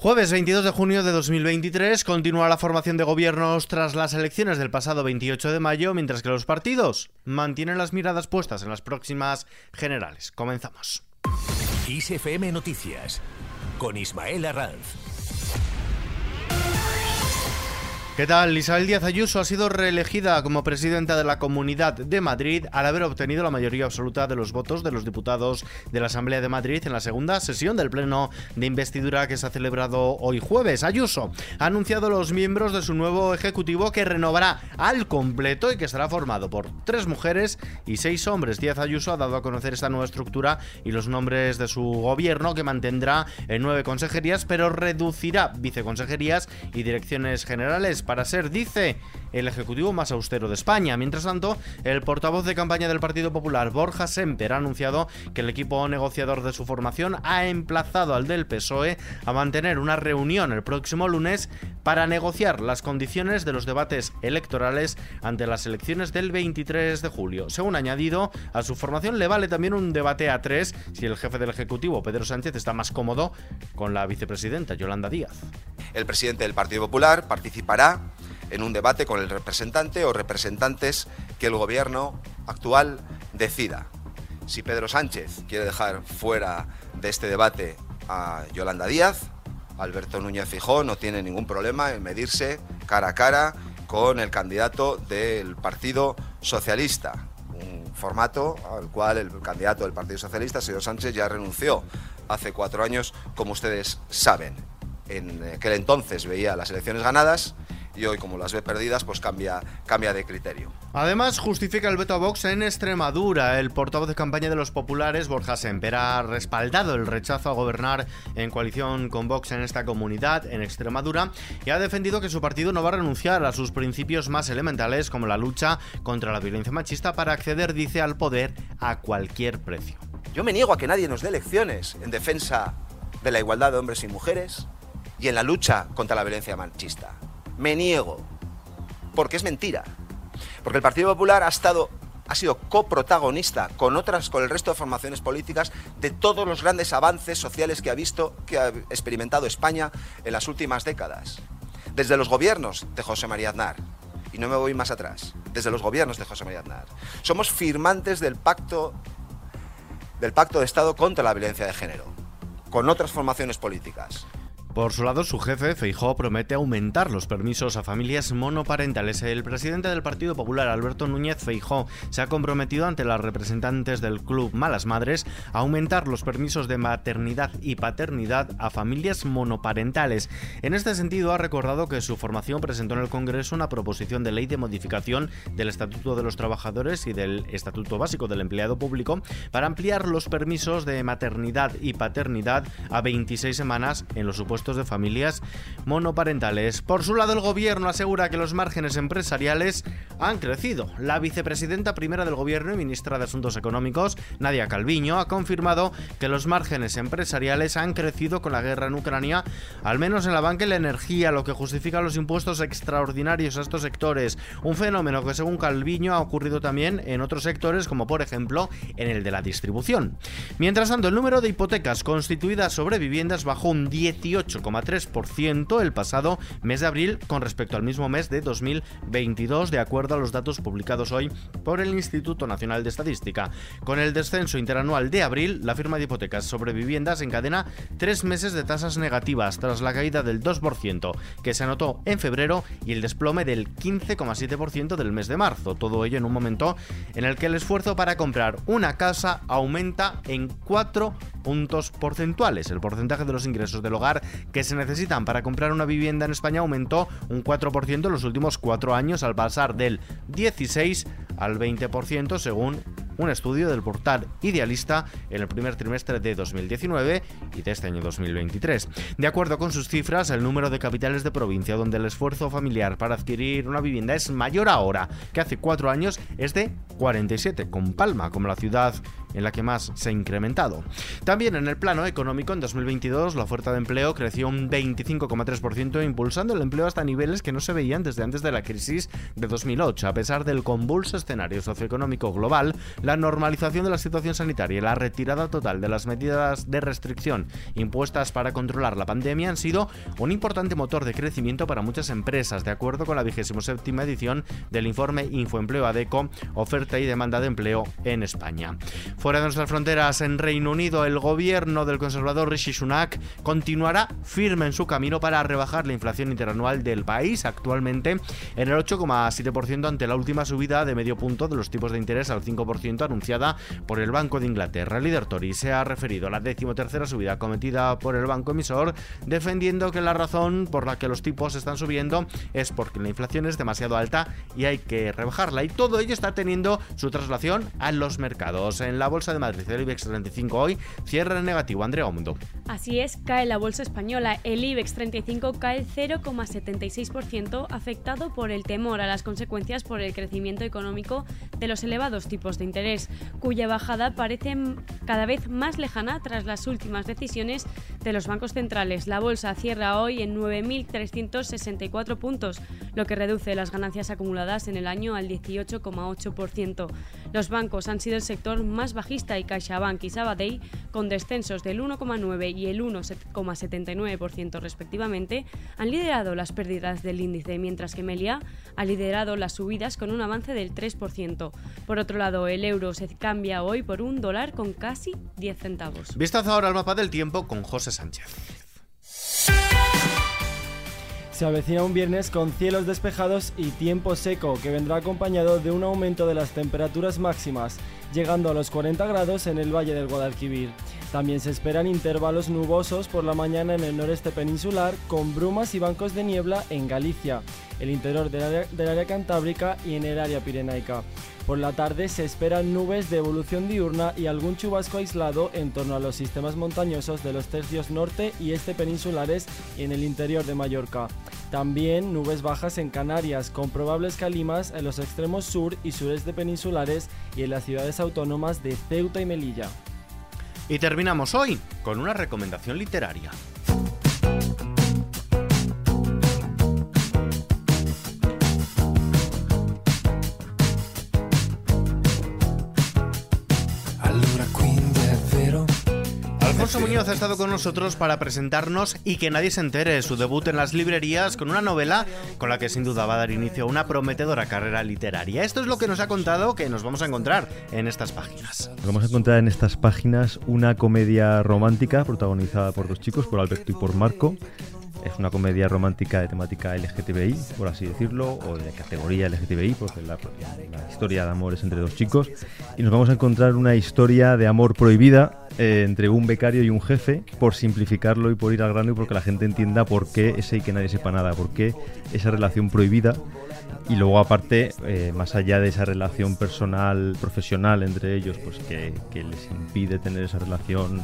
Jueves 22 de junio de 2023 continúa la formación de gobiernos tras las elecciones del pasado 28 de mayo, mientras que los partidos mantienen las miradas puestas en las próximas generales. Comenzamos. ISFM Noticias con Ismael Arranz. ¿Qué tal? Isabel Díaz Ayuso ha sido reelegida como presidenta de la Comunidad de Madrid al haber obtenido la mayoría absoluta de los votos de los diputados de la Asamblea de Madrid en la segunda sesión del Pleno de Investidura que se ha celebrado hoy jueves. Ayuso ha anunciado a los miembros de su nuevo Ejecutivo que renovará al completo y que estará formado por tres mujeres y seis hombres. Díaz Ayuso ha dado a conocer esta nueva estructura y los nombres de su gobierno que mantendrá en nueve consejerías pero reducirá viceconsejerías y direcciones generales para ser, dice, el ejecutivo más austero de España. Mientras tanto, el portavoz de campaña del Partido Popular, Borja Semper, ha anunciado que el equipo negociador de su formación ha emplazado al del PSOE a mantener una reunión el próximo lunes para negociar las condiciones de los debates electorales ante las elecciones del 23 de julio. Según añadido, a su formación le vale también un debate a tres si el jefe del Ejecutivo, Pedro Sánchez, está más cómodo con la vicepresidenta, Yolanda Díaz. El presidente del Partido Popular participará en un debate con el representante o representantes que el gobierno actual decida. Si Pedro Sánchez quiere dejar fuera de este debate a Yolanda Díaz, Alberto Núñez Fijó no tiene ningún problema en medirse cara a cara con el candidato del Partido Socialista, un formato al cual el candidato del Partido Socialista, señor Sánchez, ya renunció hace cuatro años, como ustedes saben en aquel entonces veía las elecciones ganadas y hoy como las ve perdidas pues cambia, cambia de criterio. Además justifica el veto a Vox en Extremadura. El portavoz de campaña de los populares, Borja Semper, ha respaldado el rechazo a gobernar en coalición con Vox en esta comunidad, en Extremadura, y ha defendido que su partido no va a renunciar a sus principios más elementales como la lucha contra la violencia machista para acceder, dice, al poder a cualquier precio. Yo me niego a que nadie nos dé lecciones en defensa de la igualdad de hombres y mujeres, y en la lucha contra la violencia machista. Me niego, porque es mentira. Porque el Partido Popular ha estado ha sido coprotagonista con otras con el resto de formaciones políticas de todos los grandes avances sociales que ha visto que ha experimentado España en las últimas décadas. Desde los gobiernos de José María Aznar, y no me voy más atrás, desde los gobiernos de José María Aznar. Somos firmantes del pacto del pacto de Estado contra la violencia de género con otras formaciones políticas. Por su lado, su jefe, Feijó, promete aumentar los permisos a familias monoparentales. El presidente del Partido Popular, Alberto Núñez Feijó, se ha comprometido ante las representantes del club Malas Madres a aumentar los permisos de maternidad y paternidad a familias monoparentales. En este sentido, ha recordado que su formación presentó en el Congreso una proposición de ley de modificación del Estatuto de los Trabajadores y del Estatuto Básico del Empleado Público para ampliar los permisos de maternidad y paternidad a 26 semanas en los supuestos de familias monoparentales. Por su lado, el gobierno asegura que los márgenes empresariales han crecido. La vicepresidenta primera del gobierno y ministra de Asuntos Económicos, Nadia Calviño, ha confirmado que los márgenes empresariales han crecido con la guerra en Ucrania, al menos en la banca y la energía, lo que justifica los impuestos extraordinarios a estos sectores. Un fenómeno que, según Calviño, ha ocurrido también en otros sectores, como por ejemplo en el de la distribución. Mientras tanto, el número de hipotecas constituidas sobre viviendas bajó un 18 8,3% el pasado mes de abril con respecto al mismo mes de 2022, de acuerdo a los datos publicados hoy por el Instituto Nacional de Estadística. Con el descenso interanual de abril, la firma de hipotecas sobre viviendas encadena tres meses de tasas negativas tras la caída del 2% que se anotó en febrero y el desplome del 15,7% del mes de marzo. Todo ello en un momento en el que el esfuerzo para comprar una casa aumenta en 4 puntos porcentuales. El porcentaje de los ingresos del hogar que se necesitan para comprar una vivienda en España aumentó un 4% en los últimos cuatro años al pasar del 16 al 20% según un estudio del portal Idealista en el primer trimestre de 2019 y de este año 2023. De acuerdo con sus cifras, el número de capitales de provincia donde el esfuerzo familiar para adquirir una vivienda es mayor ahora que hace cuatro años es de 47, con Palma como la ciudad en la que más se ha incrementado. También en el plano económico, en 2022 la oferta de empleo creció un 25,3%, impulsando el empleo hasta niveles que no se veían desde antes de la crisis de 2008. A pesar del convulso escenario socioeconómico global, normalización de la situación sanitaria y la retirada total de las medidas de restricción impuestas para controlar la pandemia han sido un importante motor de crecimiento para muchas empresas, de acuerdo con la 27 edición del informe Infoempleo ADECO, oferta y demanda de empleo en España. Fuera de nuestras fronteras, en Reino Unido, el gobierno del conservador Rishi Sunak continuará firme en su camino para rebajar la inflación interanual del país, actualmente en el 8,7% ante la última subida de medio punto de los tipos de interés al 5% anunciada por el Banco de Inglaterra. El líder Tory se ha referido a la decimotercera subida cometida por el banco emisor, defendiendo que la razón por la que los tipos están subiendo es porque la inflación es demasiado alta y hay que rebajarla. Y todo ello está teniendo su traslación a los mercados. En la Bolsa de Madrid, el IBEX 35 hoy cierra en negativo. Andrea Omundo. Así es, cae la bolsa española. El IBEX 35 cae 0,76%, afectado por el temor a las consecuencias por el crecimiento económico de los elevados tipos de interés, cuya bajada parece cada vez más lejana tras las últimas decisiones de los bancos centrales. La bolsa cierra hoy en 9.364 puntos, lo que reduce las ganancias acumuladas en el año al 18,8%. Los bancos han sido el sector más bajista y CaixaBank y Sabadell, con descensos del 1,9 y el 1,79% respectivamente, han liderado las pérdidas del índice, mientras que Melia ha liderado las subidas con un avance del 3%. Por otro lado, el euro se cambia hoy por un dólar con casi 10 centavos. Vistazo ahora al mapa del tiempo con José Sánchez. Se avecina un viernes con cielos despejados y tiempo seco que vendrá acompañado de un aumento de las temperaturas máximas, llegando a los 40 grados en el Valle del Guadalquivir. También se esperan intervalos nubosos por la mañana en el noreste peninsular con brumas y bancos de niebla en Galicia, el interior del área, del área cantábrica y en el área pirenaica. Por la tarde se esperan nubes de evolución diurna y algún chubasco aislado en torno a los sistemas montañosos de los tercios norte y este peninsulares y en el interior de Mallorca. También nubes bajas en Canarias, con probables calimas en los extremos sur y sureste peninsulares y en las ciudades autónomas de Ceuta y Melilla. Y terminamos hoy con una recomendación literaria. Alfonso Muñoz ha estado con nosotros para presentarnos y que nadie se entere su debut en las librerías con una novela con la que sin duda va a dar inicio a una prometedora carrera literaria. Esto es lo que nos ha contado que nos vamos a encontrar en estas páginas. Vamos a encontrar en estas páginas una comedia romántica protagonizada por dos chicos, por Alberto y por Marco. Es una comedia romántica de temática LGTBI, por así decirlo, o de categoría LGTBI, porque la, la historia de amor es entre dos chicos. Y nos vamos a encontrar una historia de amor prohibida eh, entre un becario y un jefe, por simplificarlo y por ir al grano y porque la gente entienda por qué ese y que nadie sepa nada, por qué esa relación prohibida. Y luego aparte, eh, más allá de esa relación personal, profesional entre ellos, pues que, que les impide tener esa relación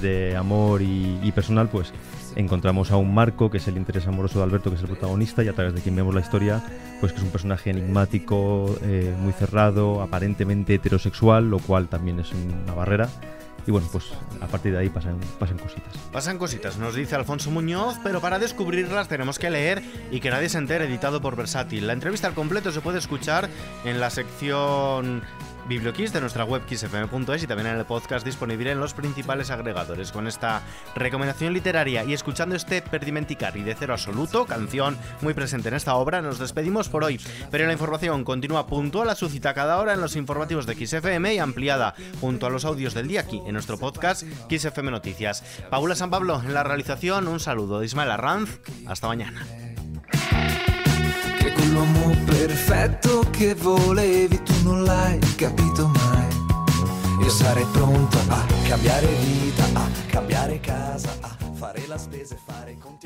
de amor y, personal, pues encontramos a un Marco, que es el interés amoroso de Alberto, que es el protagonista, y a través de quien vemos la historia, pues que es un personaje enigmático, eh, muy cerrado, aparentemente heterosexual, lo cual también es una barrera. Y bueno, pues a partir de ahí pasan, pasan cositas. Pasan cositas, nos dice Alfonso Muñoz, pero para descubrirlas tenemos que leer y que nadie se entere, editado por Versátil. La entrevista al completo se puede escuchar en la sección Biblioquiz de nuestra web xfm.es y también en el podcast disponible en los principales agregadores. Con esta recomendación literaria y escuchando este Perdimenticari de cero absoluto, canción muy presente en esta obra, nos despedimos por hoy. Pero la información continúa puntual a su cita cada hora en los informativos de XFM y ampliada junto a los audios del día aquí en nuestro podcast XFM Noticias. Paula San Pablo en la realización, un saludo de Ismael Arranz, hasta mañana. Che quell'uomo perfetto che volevi tu non l'hai capito mai. Io sarei pronto a cambiare vita, a cambiare casa, a fare la spesa e fare i conti